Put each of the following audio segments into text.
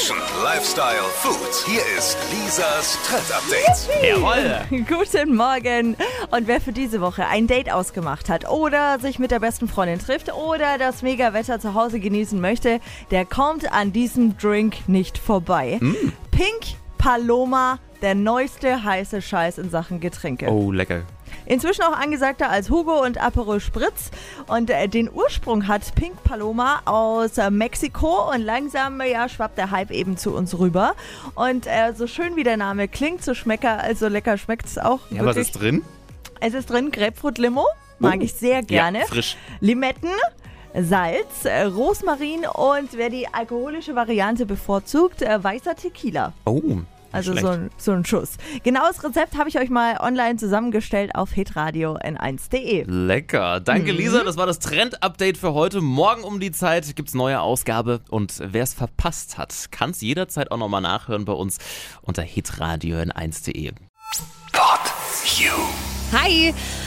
Fashion, Lifestyle, Food. Hier ist Lisas Trend Update. Jawoll. Guten Morgen. Und wer für diese Woche ein Date ausgemacht hat oder sich mit der besten Freundin trifft oder das Mega-Wetter zu Hause genießen möchte, der kommt an diesem Drink nicht vorbei. Pink Paloma, der neueste heiße Scheiß in Sachen Getränke. Oh, lecker. Inzwischen auch angesagter als Hugo und Aperol Spritz. Und äh, den Ursprung hat Pink Paloma aus äh, Mexiko und langsam äh, ja, schwappt der Hype eben zu uns rüber. Und äh, so schön wie der Name klingt, so schmecker, also lecker schmeckt es auch. Ja, was wirklich. ist drin? Es ist drin Grapefruit Limo, mag Oh. ich sehr gerne. Ja, frisch. Limetten, Salz, äh, Rosmarin und wer die alkoholische Variante bevorzugt, äh, weißer Tequila. Oh, Also so ein, so ein Schuss. Genaues Rezept habe ich euch mal online zusammengestellt auf hitradio n1.de. Lecker. Danke, Mhm. Lisa. Das war das Trend-Update für heute. Morgen um die Zeit gibt's neue Ausgabe. Und wer es verpasst hat, kann es jederzeit auch nochmal nachhören bei uns unter hitradio n1.de. Pod You. Hi,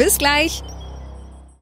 Bis gleich.